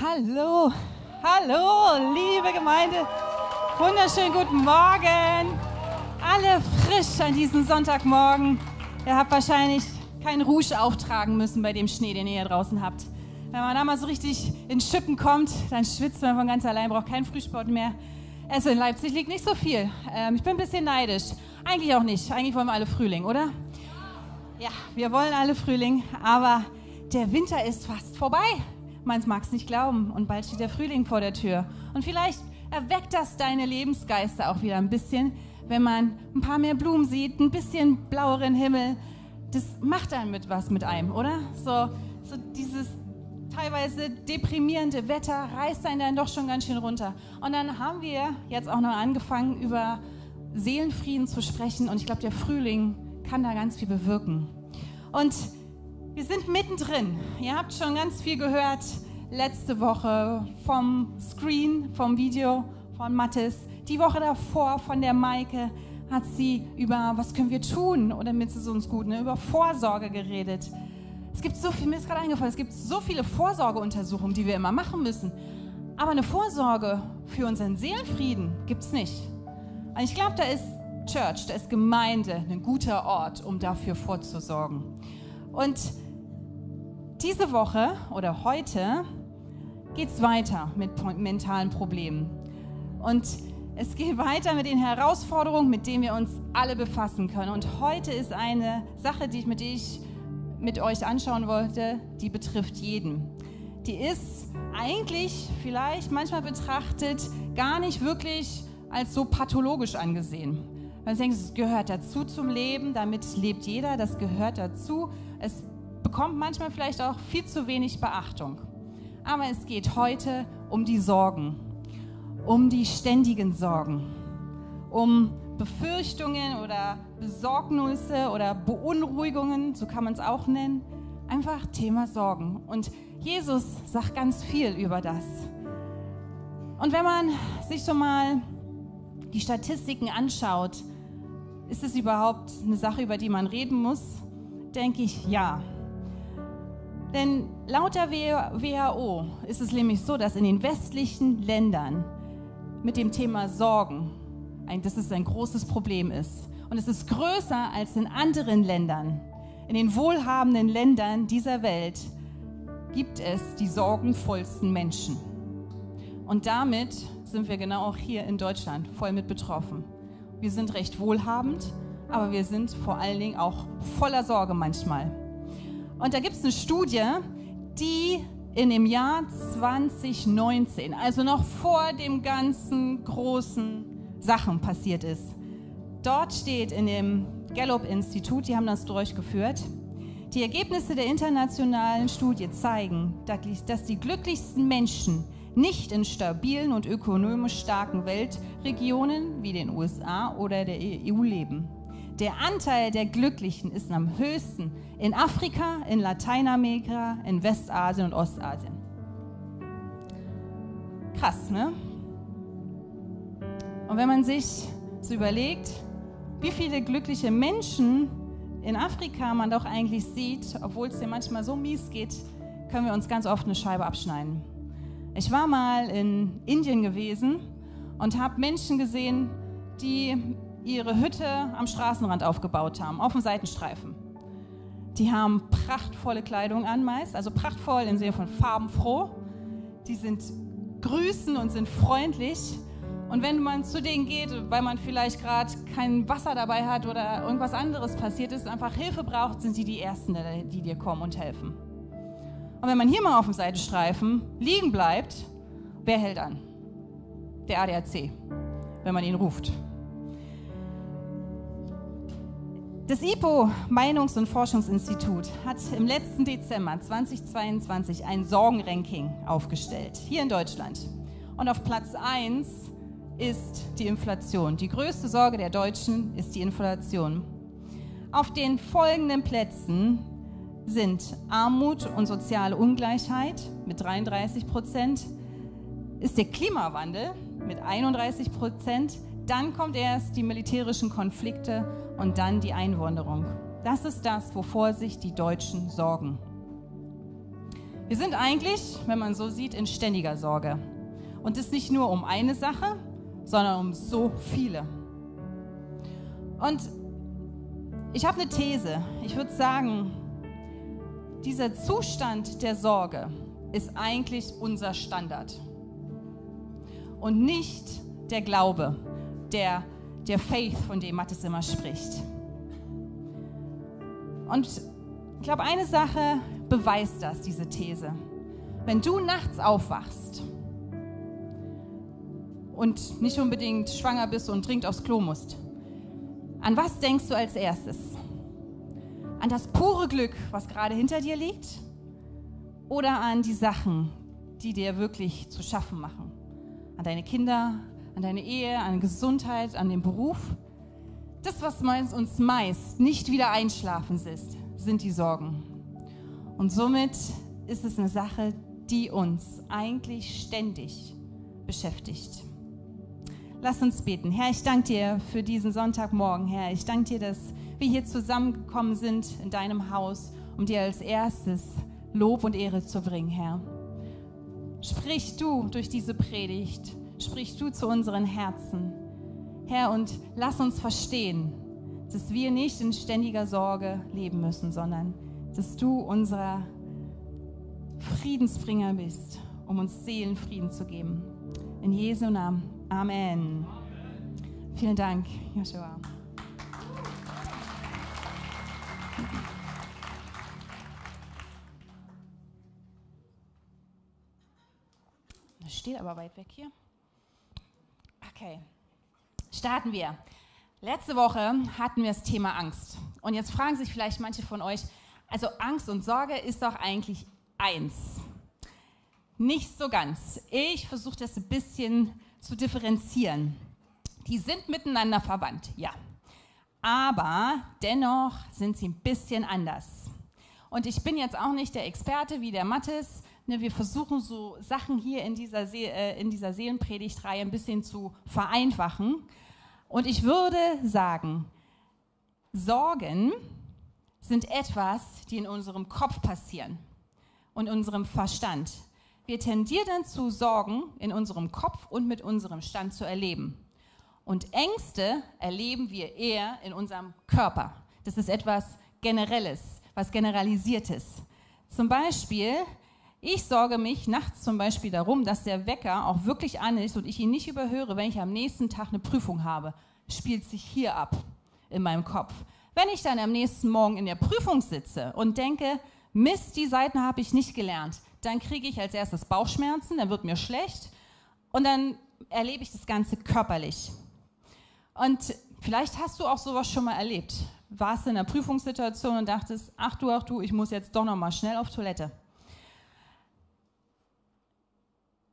Hallo, hallo, liebe Gemeinde. Wunderschönen guten Morgen. Alle frisch an diesem Sonntagmorgen. Ihr habt wahrscheinlich keinen Rouge auftragen müssen bei dem Schnee, den ihr hier draußen habt. Wenn man da mal so richtig in Schippen kommt, dann schwitzt man von ganz allein, braucht keinen Frühsport mehr. Also in Leipzig liegt nicht so viel. Ähm, ich bin ein bisschen neidisch. Eigentlich auch nicht. Eigentlich wollen wir alle Frühling, oder? Ja, wir wollen alle Frühling, aber der Winter ist fast vorbei. Man mag es nicht glauben und bald steht der Frühling vor der Tür. Und vielleicht erweckt das deine Lebensgeister auch wieder ein bisschen, wenn man ein paar mehr Blumen sieht, ein bisschen blaueren Himmel. Das macht dann mit was mit einem, oder? So, so dieses teilweise deprimierende Wetter reißt einen dann doch schon ganz schön runter. Und dann haben wir jetzt auch noch angefangen, über Seelenfrieden zu sprechen. Und ich glaube, der Frühling kann da ganz viel bewirken. Und wir sind mittendrin. Ihr habt schon ganz viel gehört letzte Woche vom Screen, vom Video von Mattes. Die Woche davor von der Maike hat sie über, was können wir tun, oder mit es uns gut, ne, über Vorsorge geredet. Es gibt so viel, mir ist gerade eingefallen, es gibt so viele Vorsorgeuntersuchungen, die wir immer machen müssen. Aber eine Vorsorge für unseren Seelenfrieden gibt es nicht. Und ich glaube, da ist Church, da ist Gemeinde ein guter Ort, um dafür vorzusorgen. Und diese Woche oder heute geht es weiter mit mentalen Problemen. Und es geht weiter mit den Herausforderungen, mit denen wir uns alle befassen können. Und heute ist eine Sache, die ich mit, ich mit euch anschauen wollte, die betrifft jeden. Die ist eigentlich vielleicht manchmal betrachtet gar nicht wirklich als so pathologisch angesehen. Du denkst, es gehört dazu zum Leben, damit lebt jeder, das gehört dazu. Es bekommt manchmal vielleicht auch viel zu wenig Beachtung. Aber es geht heute um die Sorgen, um die ständigen Sorgen, um Befürchtungen oder Besorgnisse oder Beunruhigungen, so kann man es auch nennen. Einfach Thema Sorgen. Und Jesus sagt ganz viel über das. Und wenn man sich schon mal die Statistiken anschaut, ist es überhaupt eine Sache, über die man reden muss? Denke ich, ja. Denn laut der WHO ist es nämlich so, dass in den westlichen Ländern mit dem Thema Sorgen, dass es ein großes Problem ist. Und es ist größer als in anderen Ländern. In den wohlhabenden Ländern dieser Welt gibt es die sorgenvollsten Menschen. Und damit sind wir genau auch hier in Deutschland voll mit betroffen. Wir sind recht wohlhabend, aber wir sind vor allen Dingen auch voller Sorge manchmal. Und da gibt es eine Studie, die in dem Jahr 2019, also noch vor dem ganzen großen Sachen passiert ist. Dort steht in dem Gallup-Institut, die haben das durchgeführt, die Ergebnisse der internationalen Studie zeigen, dass die glücklichsten Menschen nicht in stabilen und ökonomisch starken Weltregionen wie den USA oder der EU leben. Der Anteil der Glücklichen ist am höchsten in Afrika, in Lateinamerika, in Westasien und Ostasien. Krass, ne? Und wenn man sich so überlegt, wie viele glückliche Menschen in Afrika man doch eigentlich sieht, obwohl es dir manchmal so mies geht, können wir uns ganz oft eine Scheibe abschneiden. Ich war mal in Indien gewesen und habe Menschen gesehen, die ihre Hütte am Straßenrand aufgebaut haben, auf dem Seitenstreifen. Die haben prachtvolle Kleidung an meist, also prachtvoll im Sinne von farbenfroh. Die sind grüßen und sind freundlich. Und wenn man zu denen geht, weil man vielleicht gerade kein Wasser dabei hat oder irgendwas anderes passiert ist, einfach Hilfe braucht, sind sie die Ersten, die dir kommen und helfen. Und wenn man hier mal auf dem Seitenstreifen liegen bleibt, wer hält an? Der ADAC, wenn man ihn ruft. Das IPO Meinungs- und Forschungsinstitut hat im letzten Dezember 2022 ein Sorgenranking aufgestellt, hier in Deutschland. Und auf Platz 1 ist die Inflation. Die größte Sorge der Deutschen ist die Inflation. Auf den folgenden Plätzen sind Armut und soziale Ungleichheit mit 33 Prozent, ist der Klimawandel mit 31 Prozent, dann kommt erst die militärischen Konflikte und dann die Einwanderung. Das ist das, wovor sich die Deutschen sorgen. Wir sind eigentlich, wenn man so sieht, in ständiger Sorge. Und das nicht nur um eine Sache, sondern um so viele. Und ich habe eine These. Ich würde sagen, dieser Zustand der Sorge ist eigentlich unser Standard. Und nicht der Glaube, der, der Faith, von dem Mattes immer spricht. Und ich glaube, eine Sache beweist das, diese These. Wenn du nachts aufwachst und nicht unbedingt schwanger bist und dringend aufs Klo musst, an was denkst du als erstes? An das pure Glück, was gerade hinter dir liegt? Oder an die Sachen, die dir wirklich zu schaffen machen? An deine Kinder, an deine Ehe, an Gesundheit, an den Beruf? Das, was uns meist nicht wieder einschlafen ist, sind die Sorgen. Und somit ist es eine Sache, die uns eigentlich ständig beschäftigt. Lass uns beten. Herr, ich danke dir für diesen Sonntagmorgen, Herr. Ich danke dir, dass wir hier zusammengekommen sind in deinem Haus, um dir als erstes Lob und Ehre zu bringen, Herr. Sprich du durch diese Predigt, sprich du zu unseren Herzen, Herr, und lass uns verstehen, dass wir nicht in ständiger Sorge leben müssen, sondern dass du unser Friedensbringer bist, um uns Seelenfrieden zu geben. In Jesu Namen. Amen. Vielen Dank, Joshua. Das steht aber weit weg hier. Okay, starten wir. Letzte Woche hatten wir das Thema Angst. Und jetzt fragen sich vielleicht manche von euch, also Angst und Sorge ist doch eigentlich eins. Nicht so ganz. Ich versuche das ein bisschen zu differenzieren. Die sind miteinander verwandt, ja. Aber dennoch sind sie ein bisschen anders. Und ich bin jetzt auch nicht der Experte wie der Mattes. Ne, wir versuchen so Sachen hier in dieser, See äh, in dieser Seelenpredigtreihe ein bisschen zu vereinfachen. Und ich würde sagen, Sorgen sind etwas, die in unserem Kopf passieren und unserem Verstand. Wir tendieren zu Sorgen in unserem Kopf und mit unserem Stand zu erleben. Und Ängste erleben wir eher in unserem Körper. Das ist etwas Generelles, was Generalisiertes. Zum Beispiel, ich sorge mich nachts zum Beispiel darum, dass der Wecker auch wirklich an ist und ich ihn nicht überhöre, wenn ich am nächsten Tag eine Prüfung habe. Spielt sich hier ab in meinem Kopf. Wenn ich dann am nächsten Morgen in der Prüfung sitze und denke, Mist, die Seiten habe ich nicht gelernt, dann kriege ich als erstes Bauchschmerzen, dann wird mir schlecht und dann erlebe ich das Ganze körperlich. Und vielleicht hast du auch sowas schon mal erlebt. Warst in einer Prüfungssituation und dachtest, ach du, ach du, ich muss jetzt doch noch mal schnell auf Toilette.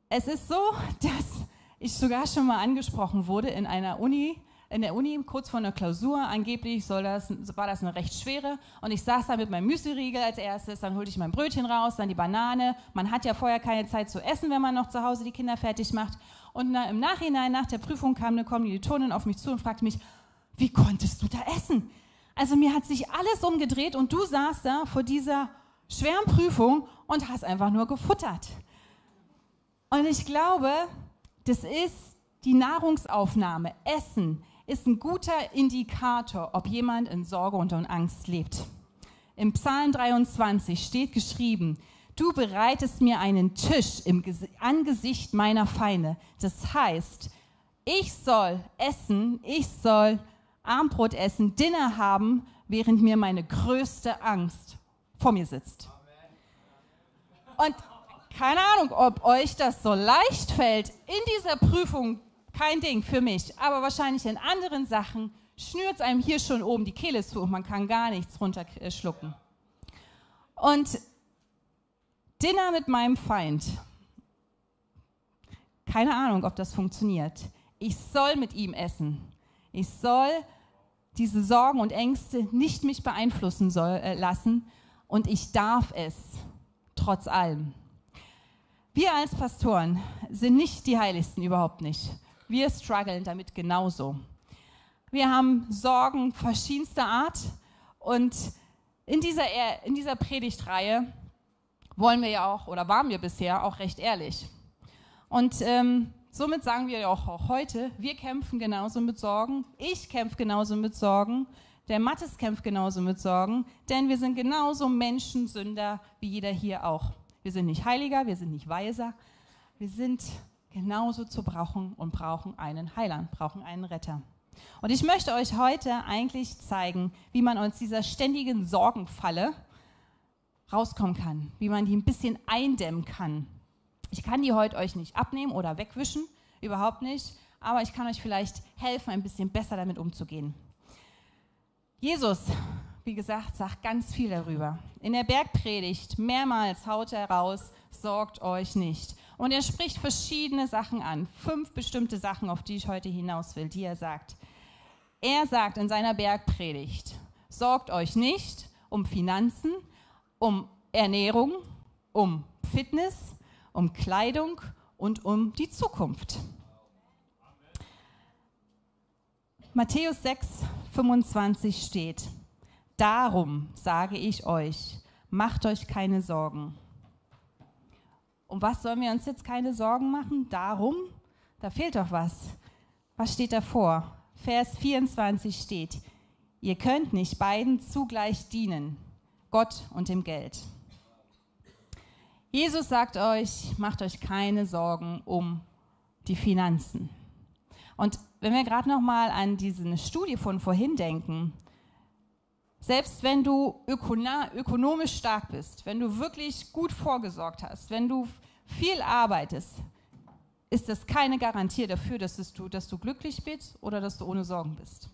Es ist so, dass ich sogar schon mal angesprochen wurde in einer Uni, in der Uni kurz vor einer Klausur. Angeblich soll das, war das eine recht schwere. Und ich saß da mit meinem Müsli-Riegel als erstes, dann holte ich mein Brötchen raus, dann die Banane. Man hat ja vorher keine Zeit zu essen, wenn man noch zu Hause die Kinder fertig macht. Und im Nachhinein, nach der Prüfung, kam eine Kommilitonin auf mich zu und fragte mich, wie konntest du da essen? Also mir hat sich alles umgedreht und du saßt da vor dieser schweren Prüfung und hast einfach nur gefuttert. Und ich glaube, das ist die Nahrungsaufnahme, Essen, ist ein guter Indikator, ob jemand in Sorge und in Angst lebt. Im Psalm 23 steht geschrieben, du bereitest mir einen Tisch im Angesicht meiner Feinde. Das heißt, ich soll essen, ich soll Armbrot essen, Dinner haben, während mir meine größte Angst vor mir sitzt. Und keine Ahnung, ob euch das so leicht fällt, in dieser Prüfung kein Ding für mich. Aber wahrscheinlich in anderen Sachen schnürt es einem hier schon oben die Kehle zu und man kann gar nichts runterschlucken. Und Dinner mit meinem Feind. Keine Ahnung, ob das funktioniert. Ich soll mit ihm essen. Ich soll diese Sorgen und Ängste nicht mich beeinflussen soll, äh, lassen und ich darf es trotz allem. Wir als Pastoren sind nicht die Heiligsten, überhaupt nicht. Wir strugglen damit genauso. Wir haben Sorgen verschiedenster Art und in dieser, in dieser Predigtreihe wollen wir ja auch, oder waren wir bisher auch recht ehrlich. Und ähm, somit sagen wir ja auch, auch heute, wir kämpfen genauso mit Sorgen, ich kämpfe genauso mit Sorgen, der Mattes kämpft genauso mit Sorgen, denn wir sind genauso Menschensünder wie jeder hier auch. Wir sind nicht heiliger, wir sind nicht weiser, wir sind genauso zu brauchen und brauchen einen Heiland, brauchen einen Retter. Und ich möchte euch heute eigentlich zeigen, wie man aus dieser ständigen Sorgenfalle rauskommen kann, wie man die ein bisschen eindämmen kann. Ich kann die heute euch nicht abnehmen oder wegwischen, überhaupt nicht, aber ich kann euch vielleicht helfen, ein bisschen besser damit umzugehen. Jesus, wie gesagt, sagt ganz viel darüber. In der Bergpredigt mehrmals haut er raus, sorgt euch nicht. Und er spricht verschiedene Sachen an, fünf bestimmte Sachen, auf die ich heute hinaus will, die er sagt. Er sagt in seiner Bergpredigt, sorgt euch nicht um Finanzen, um Ernährung, um Fitness, um Kleidung und um die Zukunft. Matthäus 6, 25 steht, Darum sage ich euch, macht euch keine Sorgen. Um was sollen wir uns jetzt keine Sorgen machen? Darum? Da fehlt doch was. Was steht davor? Vers 24 steht, ihr könnt nicht beiden zugleich dienen, Gott und dem Geld. Jesus sagt euch, macht euch keine Sorgen um die Finanzen. Und wenn wir gerade noch mal an diese Studie von vorhin denken, selbst wenn du ökonomisch stark bist, wenn du wirklich gut vorgesorgt hast, wenn du viel arbeitest, ist das keine Garantie dafür, dass du, dass du glücklich bist oder dass du ohne Sorgen bist.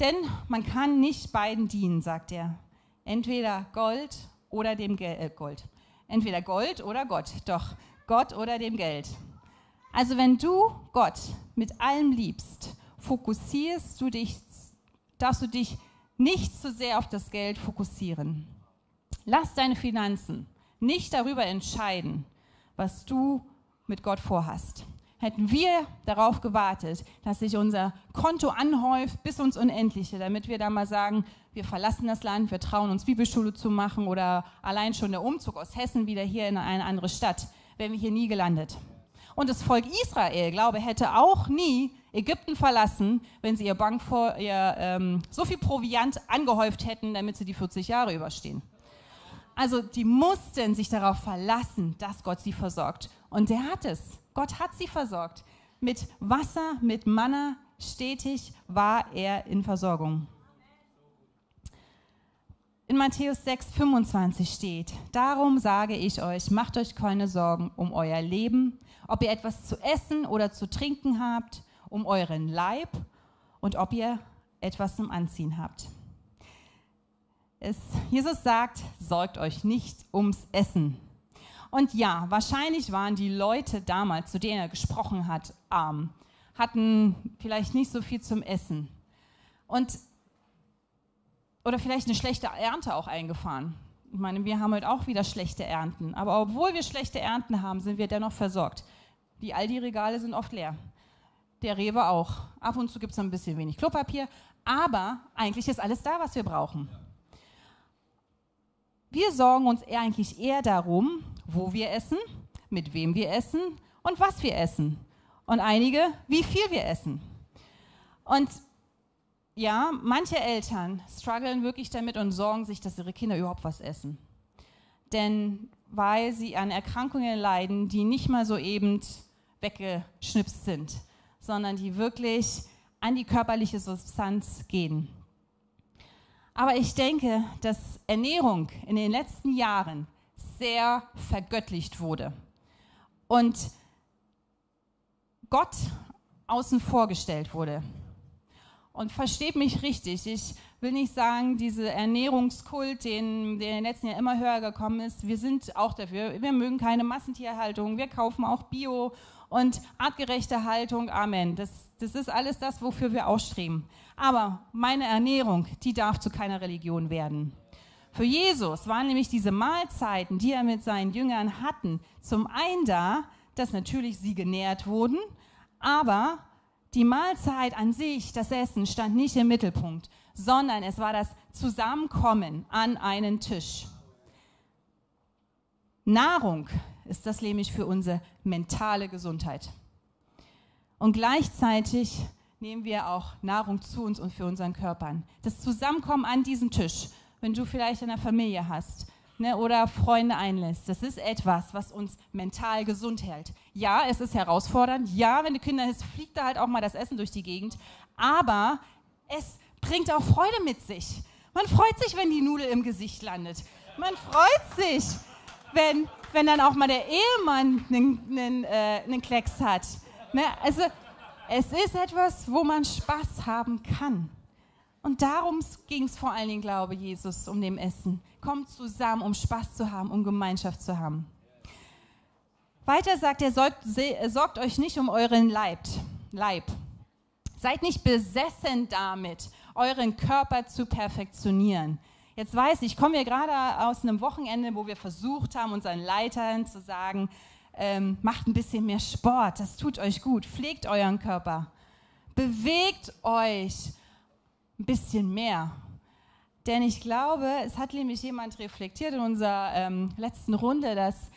Denn man kann nicht beiden dienen, sagt er. Entweder Gold oder dem Geld. Äh, Gold. Entweder Gold oder Gott. Doch, Gott oder dem Geld. Also wenn du Gott mit allem liebst, fokussierst du dich, darfst du dich nicht zu sehr auf das Geld fokussieren. Lass deine Finanzen nicht darüber entscheiden, was du mit Gott vorhast. Hätten wir darauf gewartet, dass sich unser Konto anhäuft bis ins Unendliche, damit wir da mal sagen, wir verlassen das Land, wir trauen uns Bibelschule zu machen oder allein schon der Umzug aus Hessen wieder hier in eine andere Stadt, wären wir hier nie gelandet. Und das Volk Israel, glaube hätte auch nie Ägypten verlassen, wenn sie ihr Bank vor ihr ähm, so viel Proviant angehäuft hätten, damit sie die 40 Jahre überstehen. Also die mussten sich darauf verlassen, dass Gott sie versorgt. Und der hat es. Gott hat sie versorgt. Mit Wasser, mit Manna, stetig war er in Versorgung. In Matthäus 6, 25 steht, darum sage ich euch, macht euch keine Sorgen um euer Leben, ob ihr etwas zu essen oder zu trinken habt, um euren Leib und ob ihr etwas zum Anziehen habt. Es, Jesus sagt, sorgt euch nicht ums Essen. Und ja, wahrscheinlich waren die Leute damals, zu denen er gesprochen hat, arm, hatten vielleicht nicht so viel zum Essen. Und, oder vielleicht eine schlechte Ernte auch eingefahren. Ich meine, wir haben heute auch wieder schlechte Ernten. Aber obwohl wir schlechte Ernten haben, sind wir dennoch versorgt. Die Aldi-Regale sind oft leer. Der Rewe auch. Ab und zu gibt es ein bisschen wenig Klopapier. Aber eigentlich ist alles da, was wir brauchen. Wir sorgen uns eigentlich eher darum, wo wir essen, mit wem wir essen und was wir essen. Und einige, wie viel wir essen. Und ja, manche Eltern strugglen wirklich damit und sorgen sich, dass ihre Kinder überhaupt was essen. Denn weil sie an Erkrankungen leiden, die nicht mal so eben weggeschnipst sind, sondern die wirklich an die körperliche Substanz gehen. Aber ich denke, dass Ernährung in den letzten Jahren sehr vergöttlicht wurde und Gott außen vorgestellt wurde. Und versteht mich richtig, ich will nicht sagen, dieser Ernährungskult, den, der in den letzten Jahren immer höher gekommen ist, wir sind auch dafür. Wir mögen keine Massentierhaltung, wir kaufen auch Bio und artgerechte Haltung. Amen. Das, das ist alles das, wofür wir ausstreben. Aber meine Ernährung, die darf zu keiner Religion werden. Für Jesus waren nämlich diese Mahlzeiten, die er mit seinen Jüngern hatten, zum einen da, dass natürlich sie genährt wurden, aber die Mahlzeit an sich, das Essen, stand nicht im Mittelpunkt, sondern es war das Zusammenkommen an einen Tisch. Nahrung ist das nämlich für unsere mentale Gesundheit. Und gleichzeitig nehmen wir auch Nahrung zu uns und für unseren Körpern. Das Zusammenkommen an diesem Tisch, wenn du vielleicht eine Familie hast ne, oder Freunde einlässt, das ist etwas, was uns mental gesund hält. Ja, es ist herausfordernd. Ja, wenn du Kinder hast, fliegt da halt auch mal das Essen durch die Gegend. Aber es bringt auch Freude mit sich. Man freut sich, wenn die Nudel im Gesicht landet. Man freut sich, wenn, wenn dann auch mal der Ehemann einen, einen, äh, einen Klecks hat. Ne? Also es ist etwas, wo man Spaß haben kann. Und darum ging es vor allen Dingen, glaube Jesus, um dem Essen. Kommt zusammen, um Spaß zu haben, um Gemeinschaft zu haben. Weiter sagt er, sorgt, sorgt euch nicht um euren Leib. Leib. Seid nicht besessen damit, euren Körper zu perfektionieren. Jetzt weiß ich, ich komme ja gerade aus einem Wochenende, wo wir versucht haben, unseren Leitern zu sagen, ähm, macht ein bisschen mehr Sport, das tut euch gut, pflegt euren Körper, bewegt euch ein bisschen mehr. Denn ich glaube, es hat nämlich jemand reflektiert in unserer ähm, letzten Runde, dass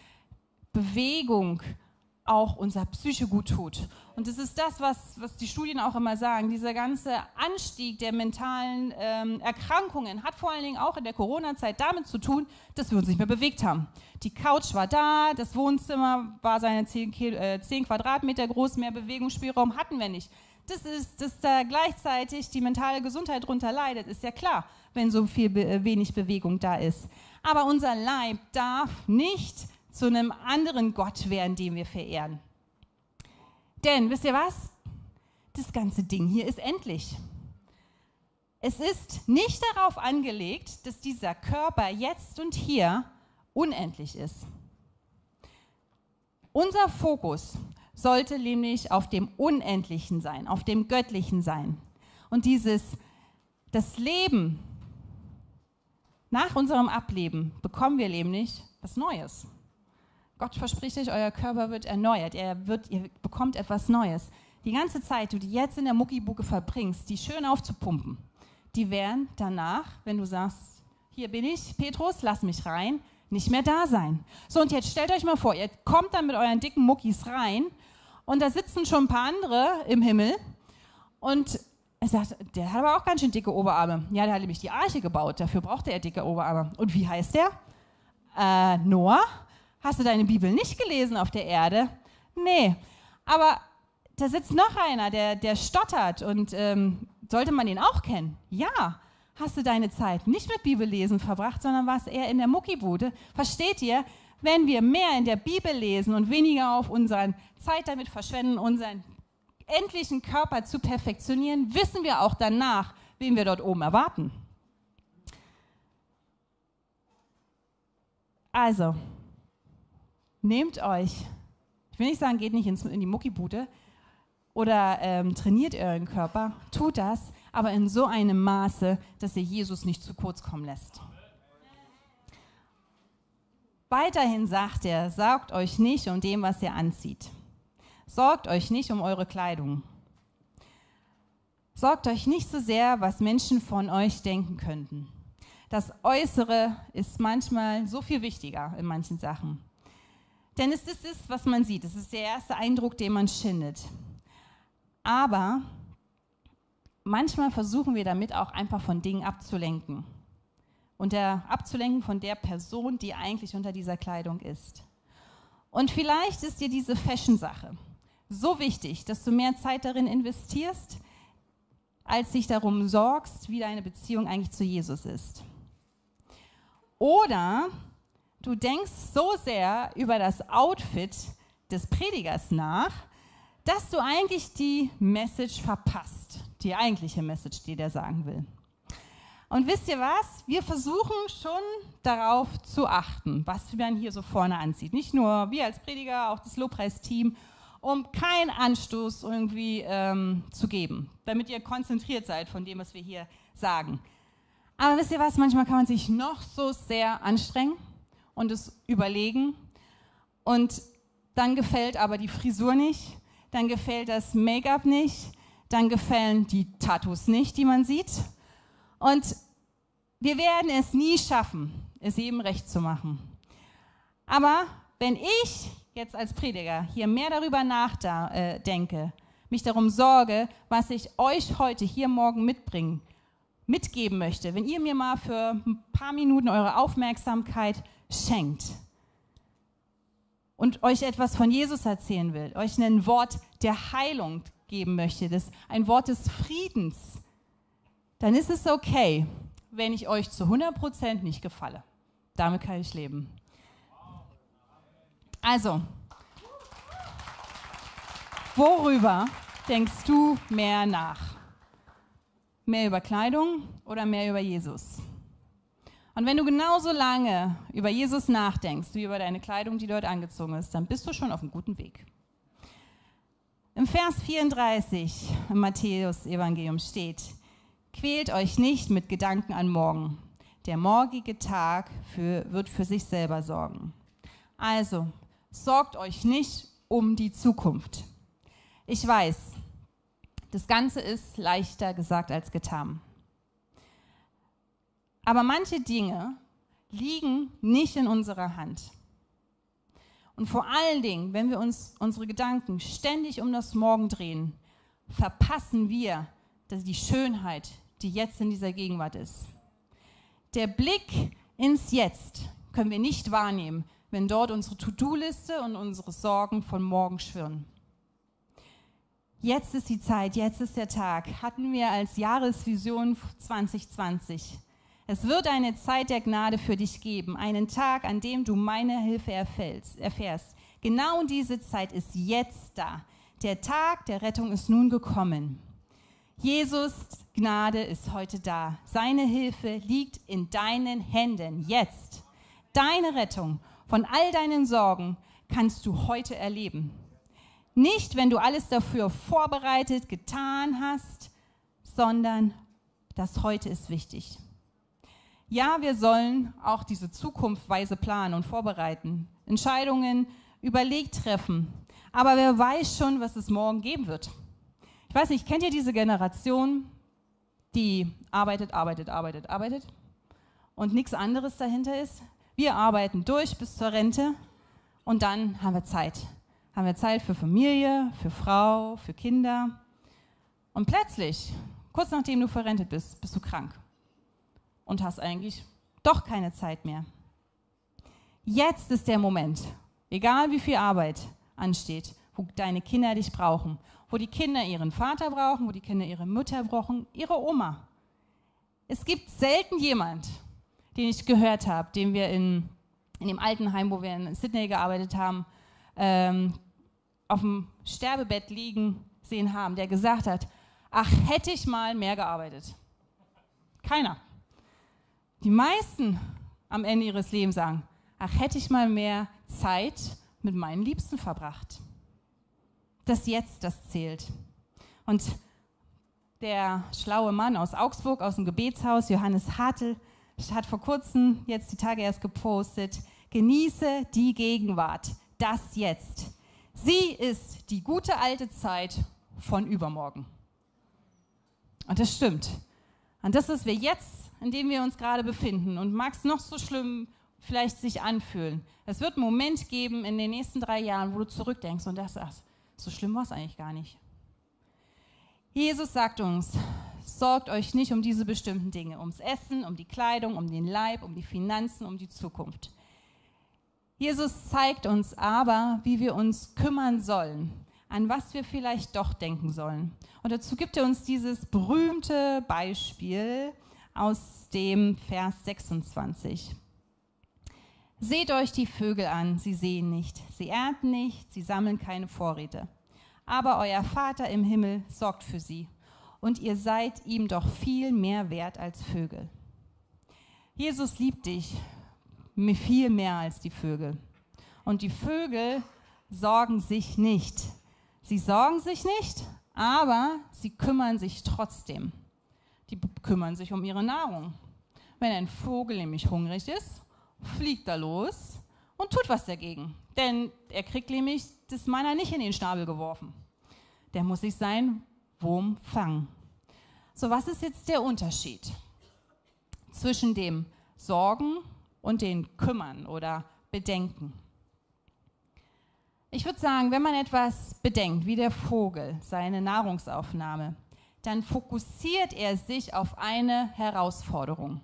Bewegung auch unser Psyche gut tut. Und das ist das, was, was die Studien auch immer sagen. Dieser ganze Anstieg der mentalen ähm, Erkrankungen hat vor allen Dingen auch in der Corona-Zeit damit zu tun, dass wir uns nicht mehr bewegt haben. Die Couch war da, das Wohnzimmer war seine 10, äh, 10 Quadratmeter groß, mehr Bewegungsspielraum hatten wir nicht. Das ist, dass da gleichzeitig die mentale Gesundheit darunter leidet, ist ja klar, wenn so viel be wenig Bewegung da ist. Aber unser Leib darf nicht zu einem anderen Gott werden, den wir verehren. Denn, wisst ihr was? Das ganze Ding hier ist endlich. Es ist nicht darauf angelegt, dass dieser Körper jetzt und hier unendlich ist. Unser Fokus sollte nämlich auf dem Unendlichen sein, auf dem Göttlichen sein. Und dieses, das Leben nach unserem Ableben bekommen wir nämlich was Neues. Gott verspricht euch, euer Körper wird erneuert, er wird, ihr bekommt etwas Neues. Die ganze Zeit, die du jetzt in der Muckibucke verbringst, die schön aufzupumpen, die werden danach, wenn du sagst, hier bin ich, Petrus, lass mich rein, nicht mehr da sein. So, und jetzt stellt euch mal vor, ihr kommt dann mit euren dicken Muckis rein und da sitzen schon ein paar andere im Himmel und er sagt, der hat aber auch ganz schön dicke Oberarme. Ja, der hat nämlich die Arche gebaut, dafür brauchte er dicke Oberarme. Und wie heißt der? Äh, Noah? Hast du deine Bibel nicht gelesen auf der Erde? Nee. Aber da sitzt noch einer, der, der stottert und ähm, sollte man ihn auch kennen? Ja. Hast du deine Zeit nicht mit Bibellesen verbracht, sondern warst eher in der Muckibude? Versteht ihr? Wenn wir mehr in der Bibel lesen und weniger auf unseren Zeit damit verschwenden, unseren endlichen Körper zu perfektionieren, wissen wir auch danach, wen wir dort oben erwarten. Also, nehmt euch, ich will nicht sagen, geht nicht in die Muckibude oder ähm, trainiert euren Körper, tut das, aber in so einem Maße, dass ihr Jesus nicht zu kurz kommen lässt. Weiterhin sagt er, sorgt euch nicht um dem, was ihr anzieht. Sorgt euch nicht um eure Kleidung. Sorgt euch nicht so sehr, was Menschen von euch denken könnten. Das Äußere ist manchmal so viel wichtiger in manchen Sachen. Denn es ist es, was man sieht. Es ist der erste Eindruck, den man schindet. Aber manchmal versuchen wir damit auch einfach von Dingen abzulenken. Und der, abzulenken von der Person, die eigentlich unter dieser Kleidung ist. Und vielleicht ist dir diese Fashion-Sache so wichtig, dass du mehr Zeit darin investierst, als dich darum sorgst, wie deine Beziehung eigentlich zu Jesus ist. Oder Du denkst so sehr über das Outfit des Predigers nach, dass du eigentlich die Message verpasst, die eigentliche Message, die der sagen will. Und wisst ihr was? Wir versuchen schon darauf zu achten, was man hier so vorne anzieht. Nicht nur wir als Prediger, auch das Lobpreisteam, um keinen Anstoß irgendwie ähm, zu geben, damit ihr konzentriert seid von dem, was wir hier sagen. Aber wisst ihr was? Manchmal kann man sich noch so sehr anstrengen und es überlegen. Und dann gefällt aber die Frisur nicht, dann gefällt das Make-up nicht, dann gefällen die Tattoos nicht, die man sieht. Und wir werden es nie schaffen, es jedem recht zu machen. Aber wenn ich jetzt als Prediger hier mehr darüber nachdenke, äh, mich darum sorge, was ich euch heute hier morgen mitbringen, mitgeben möchte, wenn ihr mir mal für ein paar Minuten eure Aufmerksamkeit schenkt und euch etwas von Jesus erzählen will, euch ein Wort der Heilung geben möchte, das, ein Wort des Friedens, dann ist es okay, wenn ich euch zu 100% nicht gefalle. Damit kann ich leben. Also, worüber denkst du mehr nach? Mehr über Kleidung oder mehr über Jesus? Und wenn du genauso lange über Jesus nachdenkst wie über deine Kleidung, die dort angezogen ist, dann bist du schon auf einem guten Weg. Im Vers 34 im Matthäus-Evangelium steht: Quält euch nicht mit Gedanken an morgen. Der morgige Tag für, wird für sich selber sorgen. Also, sorgt euch nicht um die Zukunft. Ich weiß, das Ganze ist leichter gesagt als getan. Aber manche Dinge liegen nicht in unserer Hand. Und vor allen Dingen, wenn wir uns unsere Gedanken ständig um das Morgen drehen, verpassen wir die Schönheit, die jetzt in dieser Gegenwart ist. Der Blick ins Jetzt können wir nicht wahrnehmen, wenn dort unsere To-Do-Liste und unsere Sorgen von morgen schwirren. Jetzt ist die Zeit, jetzt ist der Tag, hatten wir als Jahresvision 2020. Es wird eine Zeit der Gnade für dich geben, einen Tag, an dem du meine Hilfe erfährst. Genau diese Zeit ist jetzt da. Der Tag der Rettung ist nun gekommen. Jesus Gnade ist heute da. Seine Hilfe liegt in deinen Händen jetzt. Deine Rettung von all deinen Sorgen kannst du heute erleben. Nicht, wenn du alles dafür vorbereitet, getan hast, sondern das heute ist wichtig. Ja, wir sollen auch diese Zukunft weise planen und vorbereiten, Entscheidungen überlegt treffen. Aber wer weiß schon, was es morgen geben wird? Ich weiß nicht, kennt ihr diese Generation, die arbeitet, arbeitet, arbeitet, arbeitet und nichts anderes dahinter ist? Wir arbeiten durch bis zur Rente und dann haben wir Zeit. Haben wir Zeit für Familie, für Frau, für Kinder. Und plötzlich, kurz nachdem du verrentet bist, bist du krank und hast eigentlich doch keine Zeit mehr. Jetzt ist der Moment, egal wie viel Arbeit ansteht, wo deine Kinder dich brauchen, wo die Kinder ihren Vater brauchen, wo die Kinder ihre Mutter brauchen, ihre Oma. Es gibt selten jemand, den ich gehört habe, den wir in, in dem Altenheim, wo wir in Sydney gearbeitet haben, ähm, auf dem Sterbebett liegen sehen haben, der gesagt hat, ach, hätte ich mal mehr gearbeitet. Keiner. Die meisten am Ende ihres Lebens sagen, ach, hätte ich mal mehr Zeit mit meinen Liebsten verbracht. Das Jetzt, das zählt. Und der schlaue Mann aus Augsburg, aus dem Gebetshaus, Johannes Hartl, hat vor kurzem, jetzt die Tage erst gepostet, genieße die Gegenwart, das Jetzt. Sie ist die gute alte Zeit von übermorgen. Und das stimmt. Und das, was wir jetzt in dem wir uns gerade befinden und mag es noch so schlimm vielleicht sich anfühlen. Es wird einen Moment geben in den nächsten drei Jahren, wo du zurückdenkst und das sagst, so schlimm war es eigentlich gar nicht. Jesus sagt uns, sorgt euch nicht um diese bestimmten Dinge, ums Essen, um die Kleidung, um den Leib, um die Finanzen, um die Zukunft. Jesus zeigt uns aber, wie wir uns kümmern sollen, an was wir vielleicht doch denken sollen. Und dazu gibt er uns dieses berühmte Beispiel aus dem Vers 26. Seht euch die Vögel an, sie sehen nicht, sie ernten nicht, sie sammeln keine Vorräte. Aber euer Vater im Himmel sorgt für sie, und ihr seid ihm doch viel mehr wert als Vögel. Jesus liebt dich viel mehr als die Vögel. Und die Vögel sorgen sich nicht. Sie sorgen sich nicht, aber sie kümmern sich trotzdem die kümmern sich um ihre Nahrung. Wenn ein Vogel nämlich hungrig ist, fliegt er los und tut was dagegen. Denn er kriegt nämlich das Meiner nicht in den Schnabel geworfen. Der muss sich sein Wurm fangen. So, was ist jetzt der Unterschied zwischen dem Sorgen und dem Kümmern oder Bedenken. Ich würde sagen, wenn man etwas bedenkt, wie der Vogel seine Nahrungsaufnahme, dann fokussiert er sich auf eine Herausforderung,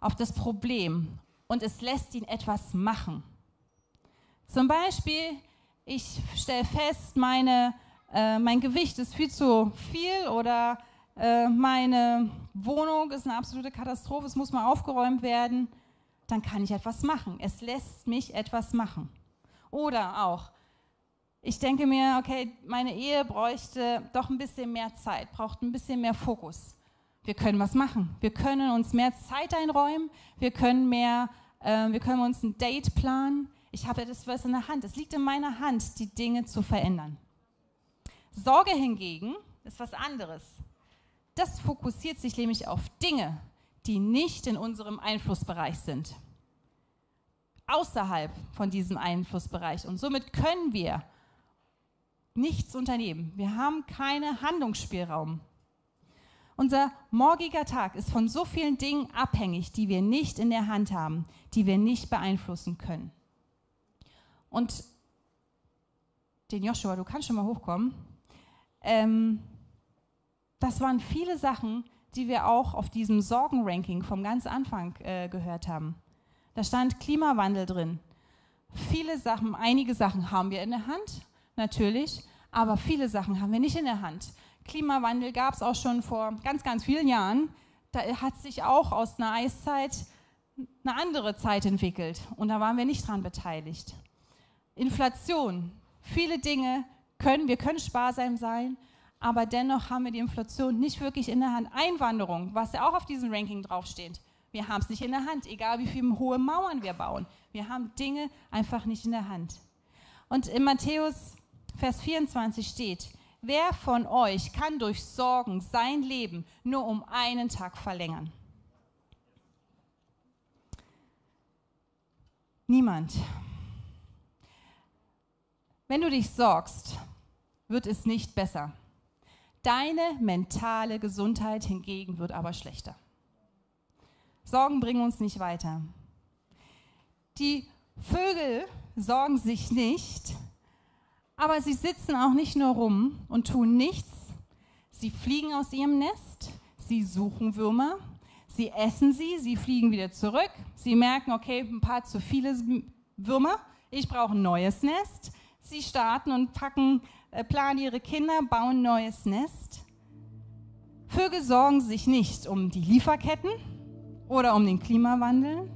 auf das Problem und es lässt ihn etwas machen. Zum Beispiel, ich stelle fest, meine, äh, mein Gewicht ist viel zu viel oder äh, meine Wohnung ist eine absolute Katastrophe, es muss mal aufgeräumt werden, dann kann ich etwas machen. Es lässt mich etwas machen. Oder auch, ich denke mir, okay, meine Ehe bräuchte doch ein bisschen mehr Zeit, braucht ein bisschen mehr Fokus. Wir können was machen. Wir können uns mehr Zeit einräumen. Wir können mehr, äh, wir können uns ein Date planen. Ich habe etwas was in der Hand. Es liegt in meiner Hand, die Dinge zu verändern. Sorge hingegen ist was anderes. Das fokussiert sich nämlich auf Dinge, die nicht in unserem Einflussbereich sind. Außerhalb von diesem Einflussbereich. Und somit können wir nichts unternehmen. Wir haben keinen Handlungsspielraum. Unser morgiger Tag ist von so vielen Dingen abhängig, die wir nicht in der Hand haben, die wir nicht beeinflussen können. Und den Joshua, du kannst schon mal hochkommen. Ähm, das waren viele Sachen, die wir auch auf diesem Sorgenranking vom ganz Anfang äh, gehört haben. Da stand Klimawandel drin. Viele Sachen, einige Sachen haben wir in der Hand, natürlich, aber viele Sachen haben wir nicht in der Hand. Klimawandel gab es auch schon vor ganz, ganz vielen Jahren. Da hat sich auch aus einer Eiszeit eine andere Zeit entwickelt und da waren wir nicht dran beteiligt. Inflation, viele Dinge können, wir können sparsam sein, aber dennoch haben wir die Inflation nicht wirklich in der Hand. Einwanderung, was ja auch auf diesem Ranking draufsteht, wir haben es nicht in der Hand, egal wie viele hohe Mauern wir bauen. Wir haben Dinge einfach nicht in der Hand. Und in Matthäus Vers 24 steht, wer von euch kann durch Sorgen sein Leben nur um einen Tag verlängern? Niemand. Wenn du dich sorgst, wird es nicht besser. Deine mentale Gesundheit hingegen wird aber schlechter. Sorgen bringen uns nicht weiter. Die Vögel sorgen sich nicht, aber sie sitzen auch nicht nur rum und tun nichts. Sie fliegen aus ihrem Nest, sie suchen Würmer, sie essen sie, sie fliegen wieder zurück. Sie merken, okay, ein paar zu viele Würmer, ich brauche ein neues Nest. Sie starten und packen, äh, planen ihre Kinder, bauen ein neues Nest. Vögel sorgen sich nicht um die Lieferketten oder um den Klimawandel.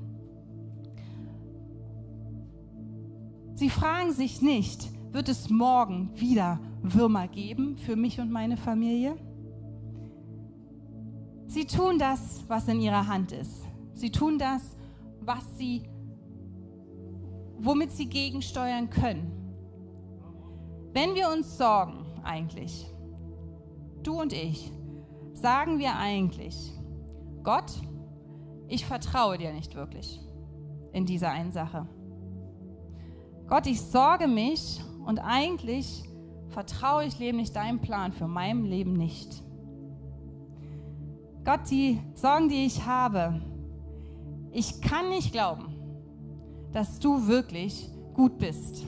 Sie fragen sich nicht, wird es morgen wieder Würmer geben für mich und meine Familie? Sie tun das, was in ihrer Hand ist. Sie tun das, was sie, womit sie gegensteuern können. Wenn wir uns sorgen, eigentlich, du und ich, sagen wir eigentlich, Gott, ich vertraue dir nicht wirklich in dieser einen Sache. Gott, ich sorge mich und eigentlich vertraue ich nämlich deinem Plan für mein Leben nicht. Gott, die Sorgen, die ich habe, ich kann nicht glauben, dass du wirklich gut bist.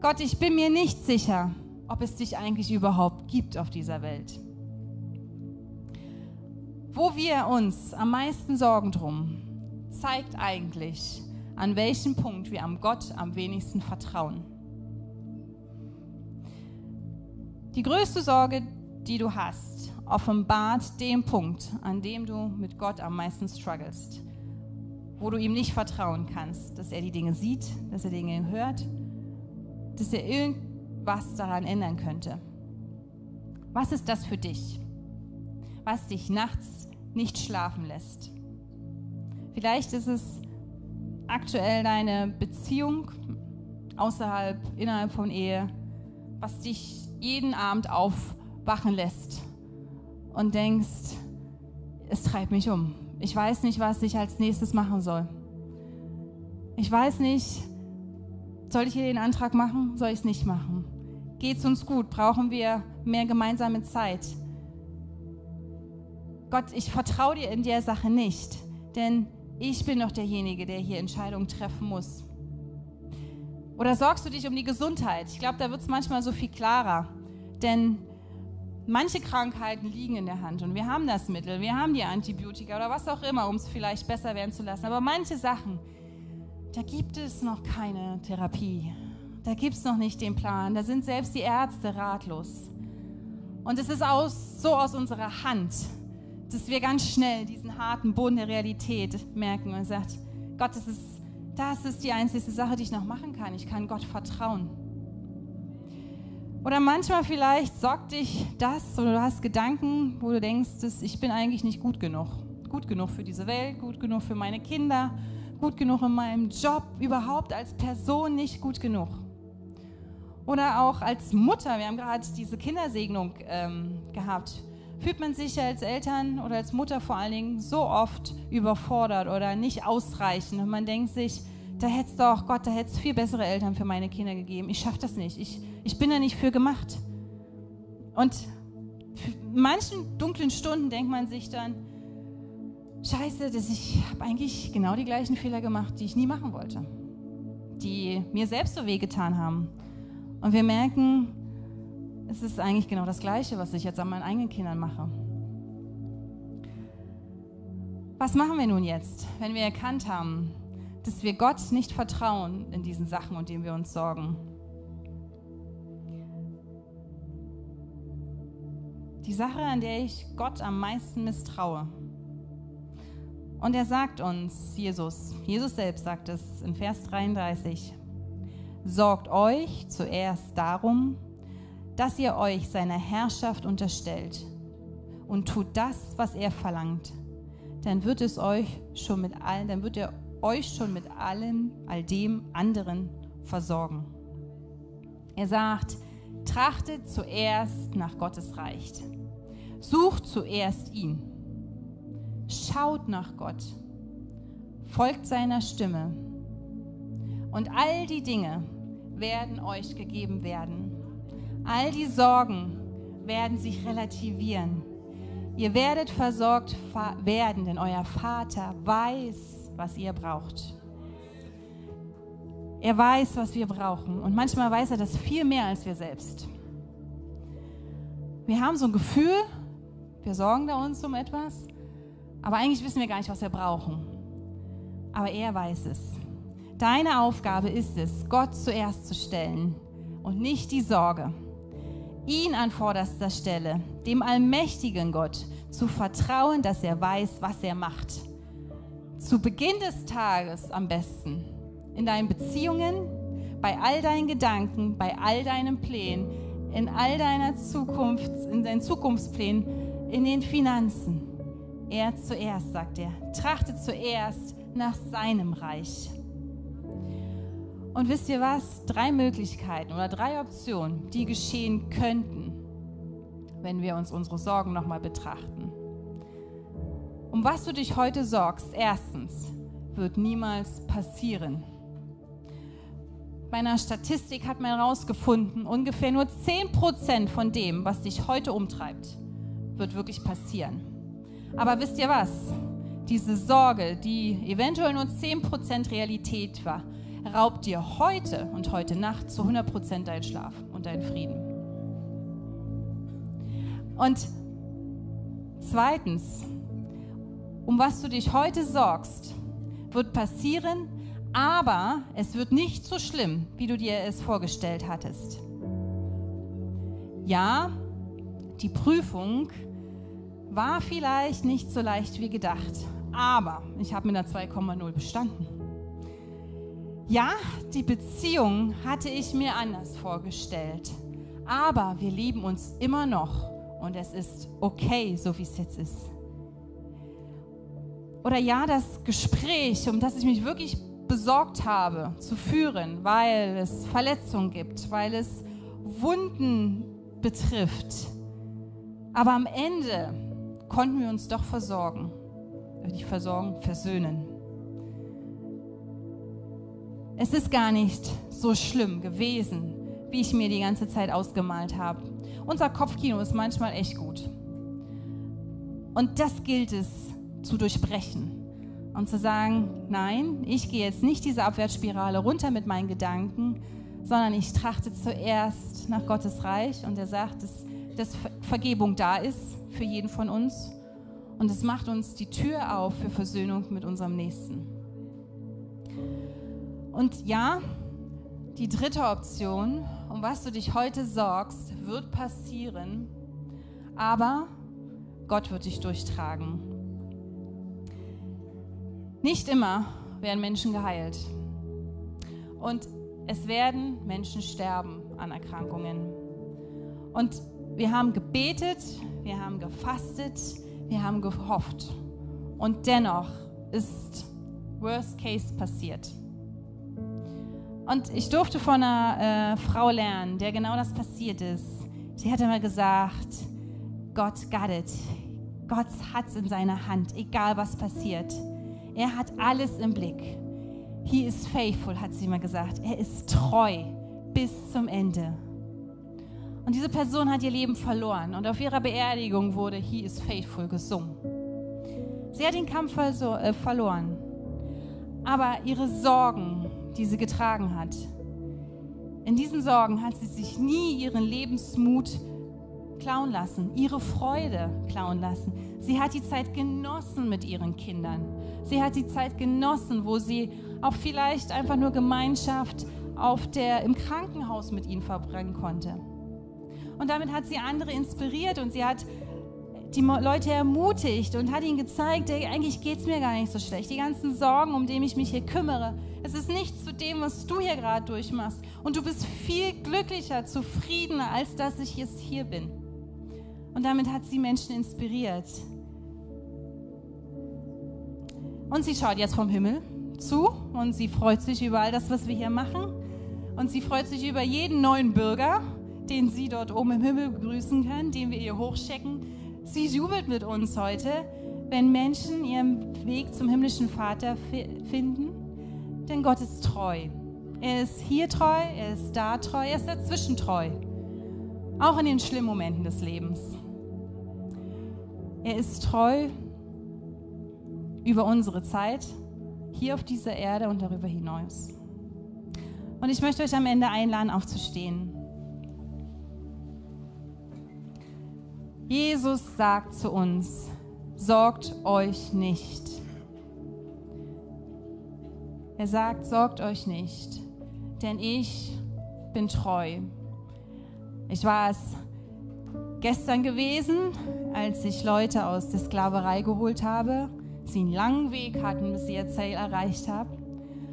Gott, ich bin mir nicht sicher, ob es dich eigentlich überhaupt gibt auf dieser Welt. Wo wir uns am meisten Sorgen drum, zeigt eigentlich, an welchem Punkt wir am Gott am wenigsten vertrauen. Die größte Sorge, die du hast, offenbart den Punkt, an dem du mit Gott am meisten strugglest, wo du ihm nicht vertrauen kannst, dass er die Dinge sieht, dass er Dinge hört, dass er irgendwas daran ändern könnte. Was ist das für dich, was dich nachts nicht schlafen lässt? Vielleicht ist es aktuell deine Beziehung außerhalb, innerhalb von Ehe, was dich jeden Abend aufwachen lässt und denkst, es treibt mich um. Ich weiß nicht, was ich als nächstes machen soll. Ich weiß nicht, soll ich hier den Antrag machen? Soll ich es nicht machen? Geht es uns gut? Brauchen wir mehr gemeinsame Zeit? Gott, ich vertraue dir in der Sache nicht, denn ich bin doch derjenige, der hier Entscheidungen treffen muss. Oder sorgst du dich um die Gesundheit? Ich glaube, da wird es manchmal so viel klarer. Denn manche Krankheiten liegen in der Hand und wir haben das Mittel, wir haben die Antibiotika oder was auch immer, um es vielleicht besser werden zu lassen. Aber manche Sachen, da gibt es noch keine Therapie. Da gibt es noch nicht den Plan. Da sind selbst die Ärzte ratlos. Und es ist aus, so aus unserer Hand, dass wir ganz schnell diesen harten Boden der Realität merken und sagt, Gott, das ist, das ist die einzige Sache, die ich noch machen kann. Ich kann Gott vertrauen. Oder manchmal vielleicht sorgt dich das oder du hast Gedanken, wo du denkst, dass ich bin eigentlich nicht gut genug. Gut genug für diese Welt, gut genug für meine Kinder, gut genug in meinem Job, überhaupt als Person nicht gut genug. Oder auch als Mutter, wir haben gerade diese Kindersegnung ähm, gehabt fühlt man sich als Eltern oder als Mutter vor allen Dingen so oft überfordert oder nicht ausreichend. Und man denkt sich, da hätte es doch, Gott, da hätte es viel bessere Eltern für meine Kinder gegeben. Ich schaffe das nicht. Ich, ich bin da nicht für gemacht. Und in manchen dunklen Stunden denkt man sich dann, scheiße, dass ich habe eigentlich genau die gleichen Fehler gemacht, die ich nie machen wollte. Die mir selbst so wehgetan haben. Und wir merken, es ist eigentlich genau das Gleiche, was ich jetzt an meinen eigenen Kindern mache. Was machen wir nun jetzt, wenn wir erkannt haben, dass wir Gott nicht vertrauen in diesen Sachen, um denen wir uns sorgen? Die Sache, an der ich Gott am meisten misstraue. Und er sagt uns, Jesus, Jesus selbst sagt es in Vers 33, sorgt euch zuerst darum, dass ihr euch seiner Herrschaft unterstellt und tut das, was er verlangt, dann wird es euch schon mit allen, dann wird er euch schon mit allen, all dem anderen versorgen. Er sagt, trachtet zuerst nach Gottes Reich. Sucht zuerst ihn. Schaut nach Gott. Folgt seiner Stimme. Und all die Dinge werden euch gegeben werden. All die Sorgen werden sich relativieren. Ihr werdet versorgt werden, denn euer Vater weiß, was ihr braucht. Er weiß, was wir brauchen. Und manchmal weiß er das viel mehr als wir selbst. Wir haben so ein Gefühl, wir sorgen da uns um etwas, aber eigentlich wissen wir gar nicht, was wir brauchen. Aber er weiß es. Deine Aufgabe ist es, Gott zuerst zu stellen und nicht die Sorge ihn an vorderster Stelle, dem allmächtigen Gott, zu vertrauen, dass er weiß, was er macht. Zu Beginn des Tages am besten, in deinen Beziehungen, bei all deinen Gedanken, bei all deinen Plänen, in all deiner Zukunft, in deinen Zukunftsplänen, in den Finanzen. Er zuerst, sagt er, trachte zuerst nach seinem Reich. Und wisst ihr was? Drei Möglichkeiten oder drei Optionen, die geschehen könnten, wenn wir uns unsere Sorgen nochmal betrachten. Um was du dich heute sorgst, erstens, wird niemals passieren. Bei einer Statistik hat man herausgefunden, ungefähr nur 10% von dem, was dich heute umtreibt, wird wirklich passieren. Aber wisst ihr was? Diese Sorge, die eventuell nur 10% Realität war, raubt dir heute und heute Nacht zu 100% deinen Schlaf und deinen Frieden. Und zweitens, um was du dich heute sorgst, wird passieren, aber es wird nicht so schlimm, wie du dir es vorgestellt hattest. Ja, die Prüfung war vielleicht nicht so leicht wie gedacht, aber ich habe mit einer 2,0 bestanden. Ja, die Beziehung hatte ich mir anders vorgestellt, aber wir lieben uns immer noch und es ist okay, so wie es jetzt ist. Oder ja, das Gespräch, um das ich mich wirklich besorgt habe, zu führen, weil es Verletzungen gibt, weil es Wunden betrifft. Aber am Ende konnten wir uns doch versorgen, nicht versorgen, versöhnen es ist gar nicht so schlimm gewesen, wie ich mir die ganze Zeit ausgemalt habe. Unser Kopfkino ist manchmal echt gut. Und das gilt es zu durchbrechen. Und zu sagen, nein, ich gehe jetzt nicht diese Abwärtsspirale runter mit meinen Gedanken, sondern ich trachte zuerst nach Gottes Reich und er sagt, dass, dass Vergebung da ist für jeden von uns und es macht uns die Tür auf für Versöhnung mit unserem Nächsten. Und ja, die dritte Option, um was du dich heute sorgst, wird passieren, aber Gott wird dich durchtragen. Nicht immer werden Menschen geheilt. Und es werden Menschen sterben an Erkrankungen. Und wir haben gebetet, wir haben gefastet, wir haben gehofft. Und dennoch ist Worst Case passiert. Und ich durfte von einer äh, Frau lernen, der genau das passiert ist. Sie hat immer gesagt, Gott got it. Gott hat es in seiner Hand, egal was passiert. Er hat alles im Blick. He is faithful, hat sie immer gesagt. Er ist treu bis zum Ende. Und diese Person hat ihr Leben verloren und auf ihrer Beerdigung wurde He is faithful gesungen. Sie hat den Kampf äh, verloren, aber ihre Sorgen, die sie getragen hat, in diesen Sorgen hat sie sich nie ihren Lebensmut klauen lassen, ihre Freude klauen lassen. Sie hat die Zeit genossen mit ihren Kindern. Sie hat die Zeit genossen, wo sie auch vielleicht einfach nur Gemeinschaft auf der, im Krankenhaus mit ihnen verbringen konnte. Und damit hat sie andere inspiriert und sie hat die Leute ermutigt und hat ihnen gezeigt, ey, eigentlich geht es mir gar nicht so schlecht. Die ganzen Sorgen, um die ich mich hier kümmere, es ist nichts zu dem, was du hier gerade durchmachst. Und du bist viel glücklicher, zufriedener, als dass ich jetzt hier bin. Und damit hat sie Menschen inspiriert. Und sie schaut jetzt vom Himmel zu und sie freut sich über all das, was wir hier machen. Und sie freut sich über jeden neuen Bürger, den sie dort oben im Himmel begrüßen kann, den wir ihr hochchecken. Sie jubelt mit uns heute, wenn Menschen ihren Weg zum himmlischen Vater finden. Denn Gott ist treu. Er ist hier treu, er ist da treu, er ist dazwischen treu. Auch in den schlimmen Momenten des Lebens. Er ist treu über unsere Zeit hier auf dieser Erde und darüber hinaus. Und ich möchte euch am Ende einladen, aufzustehen. Jesus sagt zu uns, sorgt euch nicht. Er sagt, sorgt euch nicht, denn ich bin treu. Ich war es gestern gewesen, als ich Leute aus der Sklaverei geholt habe sie einen langen Weg hatten, bis sie ihr Ziel erreicht haben.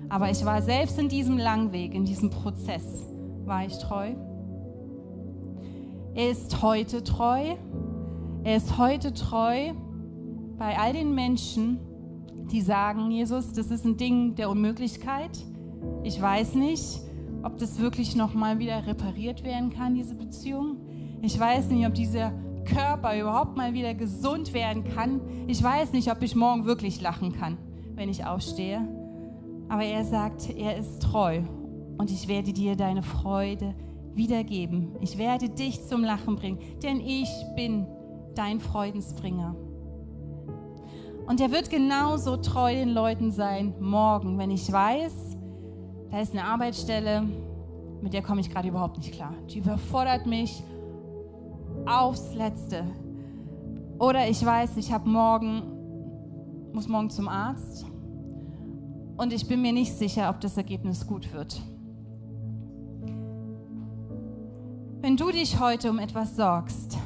Aber ich war selbst in diesem langen Weg, in diesem Prozess, war ich treu. Er ist heute treu. Er ist heute treu bei all den Menschen, die sagen, Jesus, das ist ein Ding der Unmöglichkeit. Ich weiß nicht, ob das wirklich noch mal wieder repariert werden kann, diese Beziehung. Ich weiß nicht, ob diese Körper überhaupt mal wieder gesund werden kann. Ich weiß nicht, ob ich morgen wirklich lachen kann, wenn ich aufstehe. Aber er sagt, er ist treu und ich werde dir deine Freude wiedergeben. Ich werde dich zum Lachen bringen, denn ich bin dein Freudensbringer. Und er wird genauso treu den Leuten sein morgen, wenn ich weiß, da ist eine Arbeitsstelle, mit der komme ich gerade überhaupt nicht klar. Die überfordert mich aufs Letzte. Oder ich weiß, ich habe morgen, muss morgen zum Arzt und ich bin mir nicht sicher, ob das Ergebnis gut wird. Wenn du dich heute um etwas sorgst,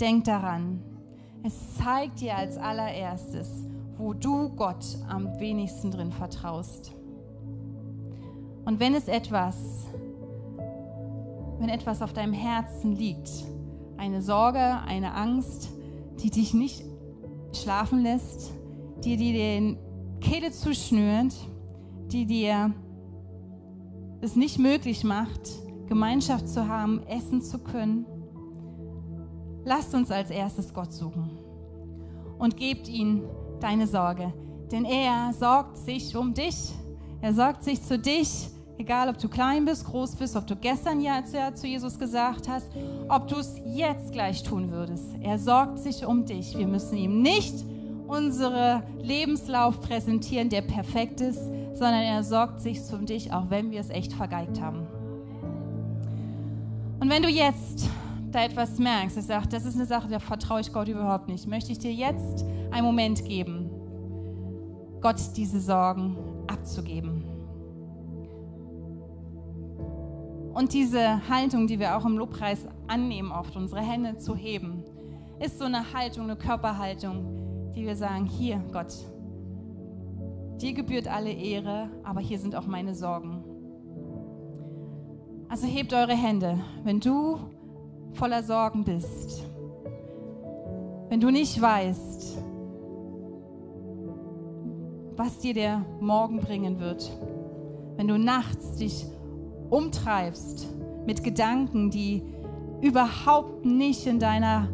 denk daran, es zeigt dir als allererstes, wo du Gott am wenigsten drin vertraust. Und wenn es etwas, wenn etwas auf deinem Herzen liegt, eine Sorge, eine Angst, die dich nicht schlafen lässt, die dir den Kehle zuschnürt, die dir es nicht möglich macht, Gemeinschaft zu haben, essen zu können. Lasst uns als erstes Gott suchen und gebt ihm deine Sorge, denn er sorgt sich um dich. Er sorgt sich zu dich Egal, ob du klein bist, groß bist, ob du gestern ja zu Jesus gesagt hast, ob du es jetzt gleich tun würdest. Er sorgt sich um dich. Wir müssen ihm nicht unseren Lebenslauf präsentieren, der perfekt ist, sondern er sorgt sich um dich, auch wenn wir es echt vergeigt haben. Und wenn du jetzt da etwas merkst, ich sage, das ist eine Sache, da vertraue ich Gott überhaupt nicht, möchte ich dir jetzt einen Moment geben, Gott diese Sorgen abzugeben. Und diese Haltung, die wir auch im Lobpreis annehmen, oft unsere Hände zu heben, ist so eine Haltung, eine Körperhaltung, die wir sagen, hier Gott, dir gebührt alle Ehre, aber hier sind auch meine Sorgen. Also hebt eure Hände, wenn du voller Sorgen bist, wenn du nicht weißt, was dir der Morgen bringen wird, wenn du nachts dich umtreibst mit Gedanken, die überhaupt nicht in deiner,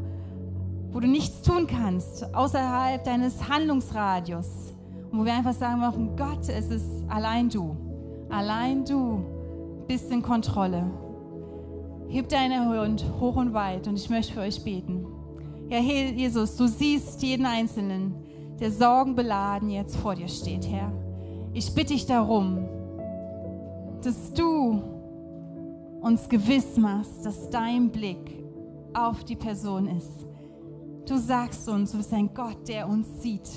wo du nichts tun kannst, außerhalb deines Handlungsradius. Wo wir einfach sagen machen, Gott, es ist allein du. Allein du bist in Kontrolle. Heb deine Hand hoch und weit und ich möchte für euch beten. Ja, Jesus, du siehst jeden Einzelnen, der sorgenbeladen jetzt vor dir steht, Herr. Ich bitte dich darum, dass du uns gewiss machst, dass dein Blick auf die Person ist. Du sagst uns, du bist ein Gott, der uns sieht.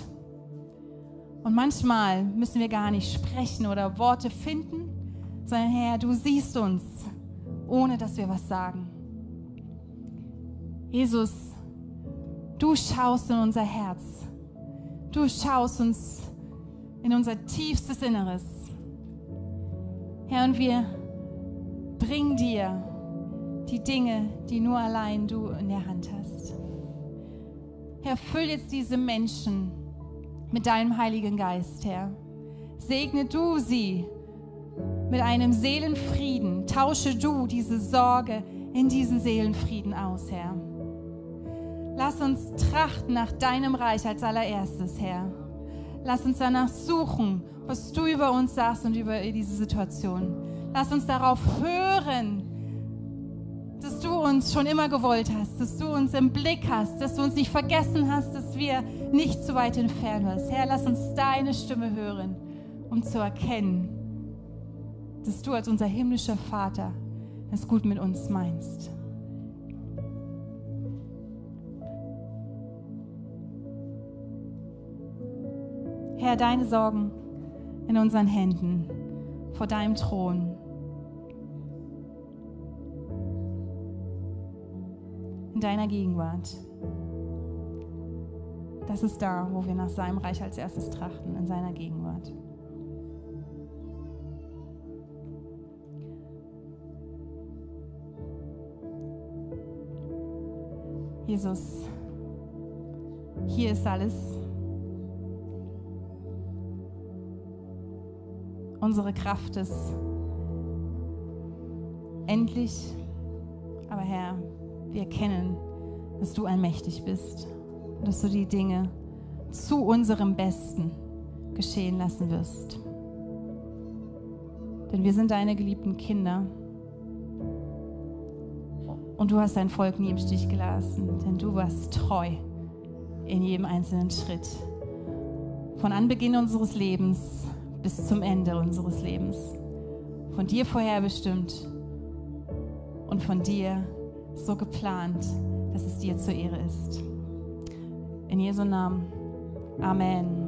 Und manchmal müssen wir gar nicht sprechen oder Worte finden, sondern Herr, du siehst uns, ohne dass wir was sagen. Jesus, du schaust in unser Herz. Du schaust uns in unser tiefstes Inneres. Herr, und wir bringen dir die Dinge, die nur allein du in der Hand hast. Herr, füll jetzt diese Menschen mit deinem Heiligen Geist, Herr. Segne du sie mit einem Seelenfrieden. Tausche du diese Sorge in diesen Seelenfrieden aus, Herr. Lass uns trachten nach deinem Reich als allererstes, Herr. Lass uns danach suchen was du über uns sagst und über diese Situation. Lass uns darauf hören, dass du uns schon immer gewollt hast, dass du uns im Blick hast, dass du uns nicht vergessen hast, dass wir nicht zu weit entfernt sind. Herr, lass uns deine Stimme hören, um zu erkennen, dass du als unser himmlischer Vater es gut mit uns meinst. Herr, deine Sorgen in unseren Händen vor deinem Thron. In deiner Gegenwart. Das ist da, wo wir nach seinem Reich als erstes trachten, in seiner Gegenwart. Jesus, hier ist alles Unsere Kraft ist endlich. Aber Herr, wir erkennen, dass du allmächtig bist und dass du die Dinge zu unserem Besten geschehen lassen wirst. Denn wir sind deine geliebten Kinder. Und du hast dein Volk nie im Stich gelassen, denn du warst treu in jedem einzelnen Schritt. Von Anbeginn unseres Lebens bis zum Ende unseres Lebens. Von dir vorherbestimmt und von dir so geplant, dass es dir zur Ehre ist. In Jesu Namen. Amen.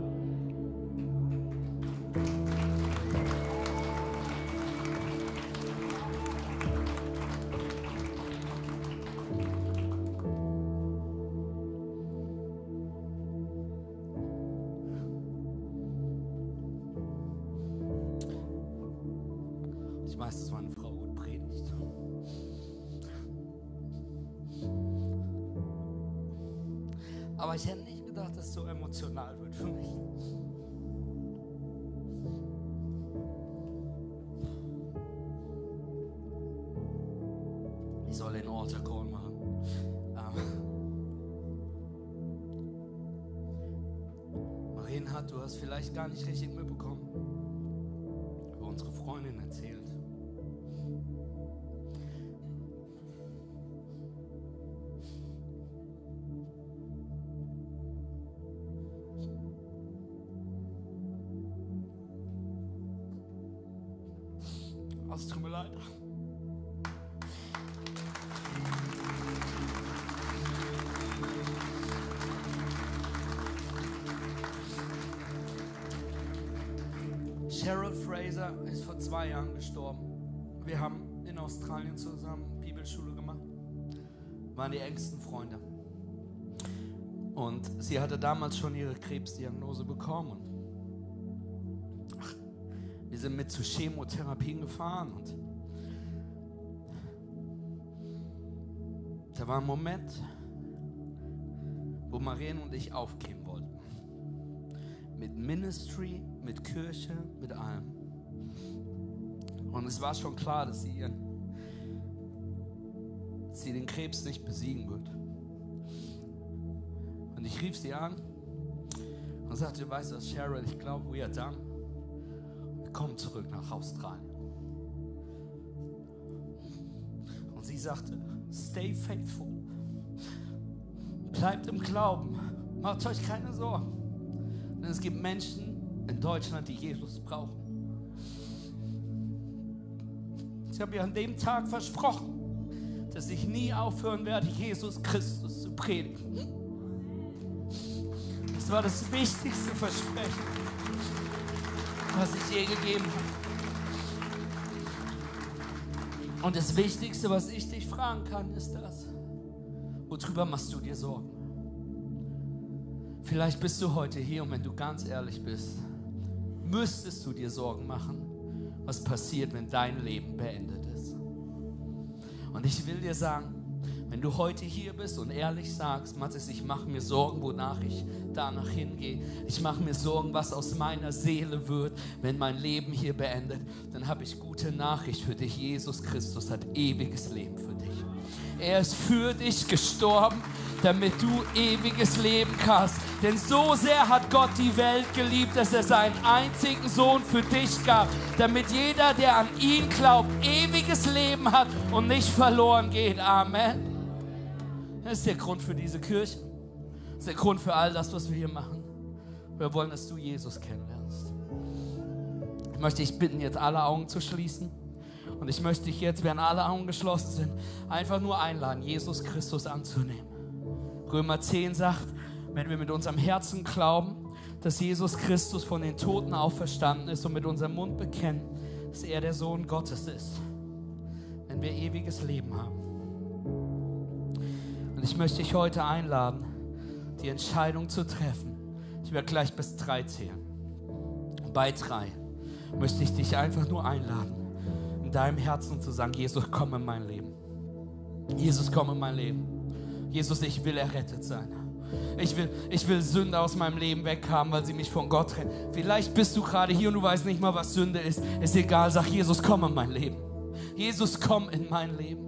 Cheryl Fraser ist vor zwei Jahren gestorben. Wir haben in Australien zusammen Bibelschule gemacht, waren die engsten Freunde. Und sie hatte damals schon ihre Krebsdiagnose bekommen. Ach, wir sind mit zu Chemotherapien gefahren und da war ein Moment, wo Marien und ich wollten. Mit Ministry, mit Kirche, mit allem. Und es war schon klar, dass sie, ihren, dass sie den Krebs nicht besiegen wird. Und ich rief sie an und sagte, weißt du was, Cheryl, ich glaube, we are done. Wir kommen zurück nach Australien. Und sie sagte, stay faithful. Bleibt im Glauben. Macht euch keine Sorgen. Denn es gibt Menschen in Deutschland, die Jesus brauchen. Ich habe ihr an dem Tag versprochen, dass ich nie aufhören werde, Jesus Christus zu predigen. Das war das wichtigste Versprechen, was ich je gegeben habe. Und das Wichtigste, was ich dich fragen kann, ist das. Worüber machst du dir Sorgen? Vielleicht bist du heute hier und wenn du ganz ehrlich bist, müsstest du dir Sorgen machen, was passiert, wenn dein Leben beendet ist. Und ich will dir sagen, wenn du heute hier bist und ehrlich sagst, Mathis, ich mache mir Sorgen, wonach ich danach hingehe. Ich mache mir Sorgen, was aus meiner Seele wird, wenn mein Leben hier beendet. Dann habe ich gute Nachricht für dich. Jesus Christus hat ewiges Leben für dich. Er ist für dich gestorben, damit du ewiges Leben hast. Denn so sehr hat Gott die Welt geliebt, dass er seinen einzigen Sohn für dich gab, damit jeder, der an ihn glaubt, ewiges Leben hat und nicht verloren geht. Amen. Das ist der Grund für diese Kirche. Das ist der Grund für all das, was wir hier machen. Wir wollen, dass du Jesus kennenlernst. Ich möchte dich bitten, jetzt alle Augen zu schließen. Und ich möchte dich jetzt, während alle Augen geschlossen sind, einfach nur einladen, Jesus Christus anzunehmen. Römer 10 sagt, wenn wir mit unserem Herzen glauben, dass Jesus Christus von den Toten auferstanden ist und mit unserem Mund bekennen, dass er der Sohn Gottes ist, wenn wir ewiges Leben haben. Und ich möchte dich heute einladen, die Entscheidung zu treffen. Ich werde gleich bis drei zählen. Bei drei möchte ich dich einfach nur einladen, in deinem Herzen zu sagen, Jesus, komm in mein Leben. Jesus, komm in mein Leben. Jesus, ich will errettet sein. Ich will, ich will Sünde aus meinem Leben weghaben, weil sie mich von Gott trennen. Vielleicht bist du gerade hier und du weißt nicht mal, was Sünde ist. Ist egal, sag Jesus, komm in mein Leben. Jesus, komm in mein Leben.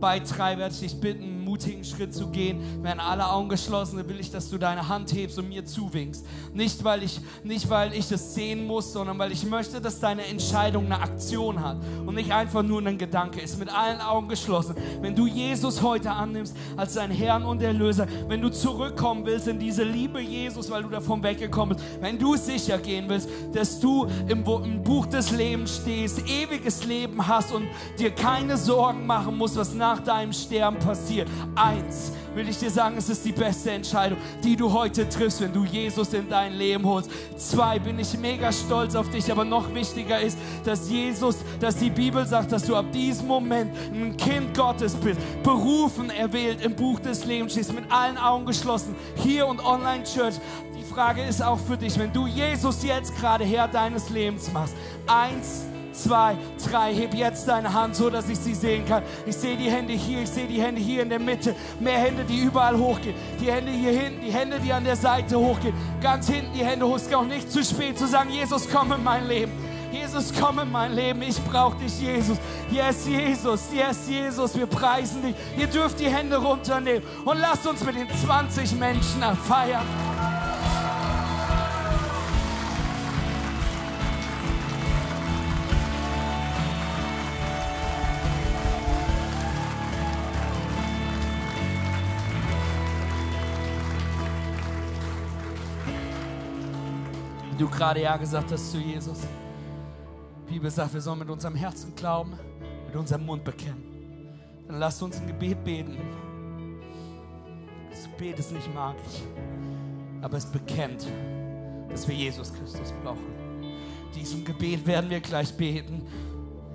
Bei drei werde ich dich bitten, mutigen Schritt zu gehen. Werden alle Augen geschlossen, dann will ich, dass du deine Hand hebst und mir zuwinkst. Nicht weil ich, nicht weil ich es sehen muss, sondern weil ich möchte, dass deine Entscheidung eine Aktion hat und nicht einfach nur ein Gedanke ist. Mit allen Augen geschlossen. Wenn du Jesus heute annimmst als dein Herrn und Erlöser, wenn du zurückkommen willst in diese Liebe Jesus, weil du davon weggekommen bist, wenn du sicher gehen willst, dass du im, im Buch des Lebens stehst, ewiges Leben hast und dir keine Sorgen machen musst, was nach deinem Sterben passiert, Eins will ich dir sagen, es ist die beste Entscheidung, die du heute triffst, wenn du Jesus in dein Leben holst. Zwei, bin ich mega stolz auf dich, aber noch wichtiger ist, dass Jesus, dass die Bibel sagt, dass du ab diesem Moment ein Kind Gottes bist, berufen, erwählt, im Buch des Lebens stehst, mit allen Augen geschlossen, hier und online Church. Die Frage ist auch für dich, wenn du Jesus jetzt gerade Herr deines Lebens machst. Eins, zwei, drei. Heb jetzt deine Hand, so dass ich sie sehen kann. Ich sehe die Hände hier, ich sehe die Hände hier in der Mitte. Mehr Hände, die überall hochgehen. Die Hände hier hinten, die Hände, die an der Seite hochgehen. Ganz hinten die Hände hoch. Es ist auch nicht zu spät zu sagen, Jesus, komm in mein Leben. Jesus, komm in mein Leben. Ich brauche dich, Jesus. Yes, Jesus. Yes, Jesus. Wir preisen dich. Ihr dürft die Hände runternehmen und lasst uns mit den 20 Menschen feiern. Du gerade Ja gesagt hast zu Jesus. Die Bibel sagt, wir sollen mit unserem Herzen glauben, mit unserem Mund bekennen. Dann lasst uns ein Gebet beten. Das Gebet ist nicht magisch, aber es bekennt, dass wir Jesus Christus brauchen. Diesem Gebet werden wir gleich beten,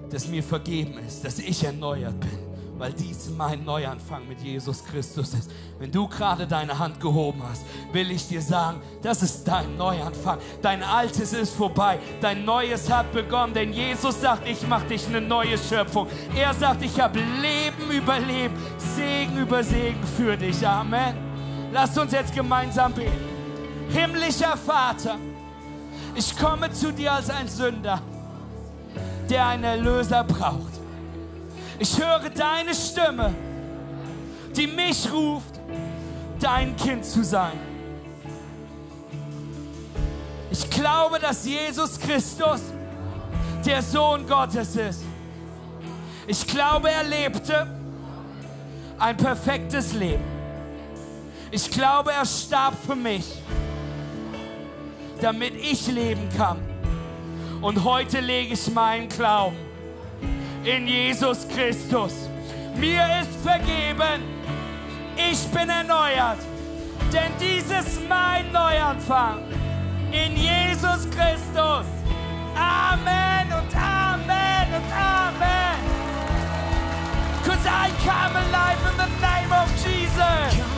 dass mir vergeben ist, dass ich erneuert bin weil dies mein Neuanfang mit Jesus Christus ist. Wenn du gerade deine Hand gehoben hast, will ich dir sagen, das ist dein Neuanfang. Dein Altes ist vorbei, dein Neues hat begonnen, denn Jesus sagt, ich mache dich eine neue Schöpfung. Er sagt, ich habe Leben über Leben, Segen über Segen für dich. Amen. Lasst uns jetzt gemeinsam beten. Himmlischer Vater, ich komme zu dir als ein Sünder, der einen Erlöser braucht. Ich höre deine Stimme, die mich ruft, dein Kind zu sein. Ich glaube, dass Jesus Christus der Sohn Gottes ist. Ich glaube, er lebte ein perfektes Leben. Ich glaube, er starb für mich, damit ich leben kann. Und heute lege ich meinen Glauben in Jesus Christus. Mir ist vergeben, ich bin erneuert, denn dies ist mein Neuanfang in Jesus Christus. Amen und Amen und Amen. Because I come alive in the name of Jesus.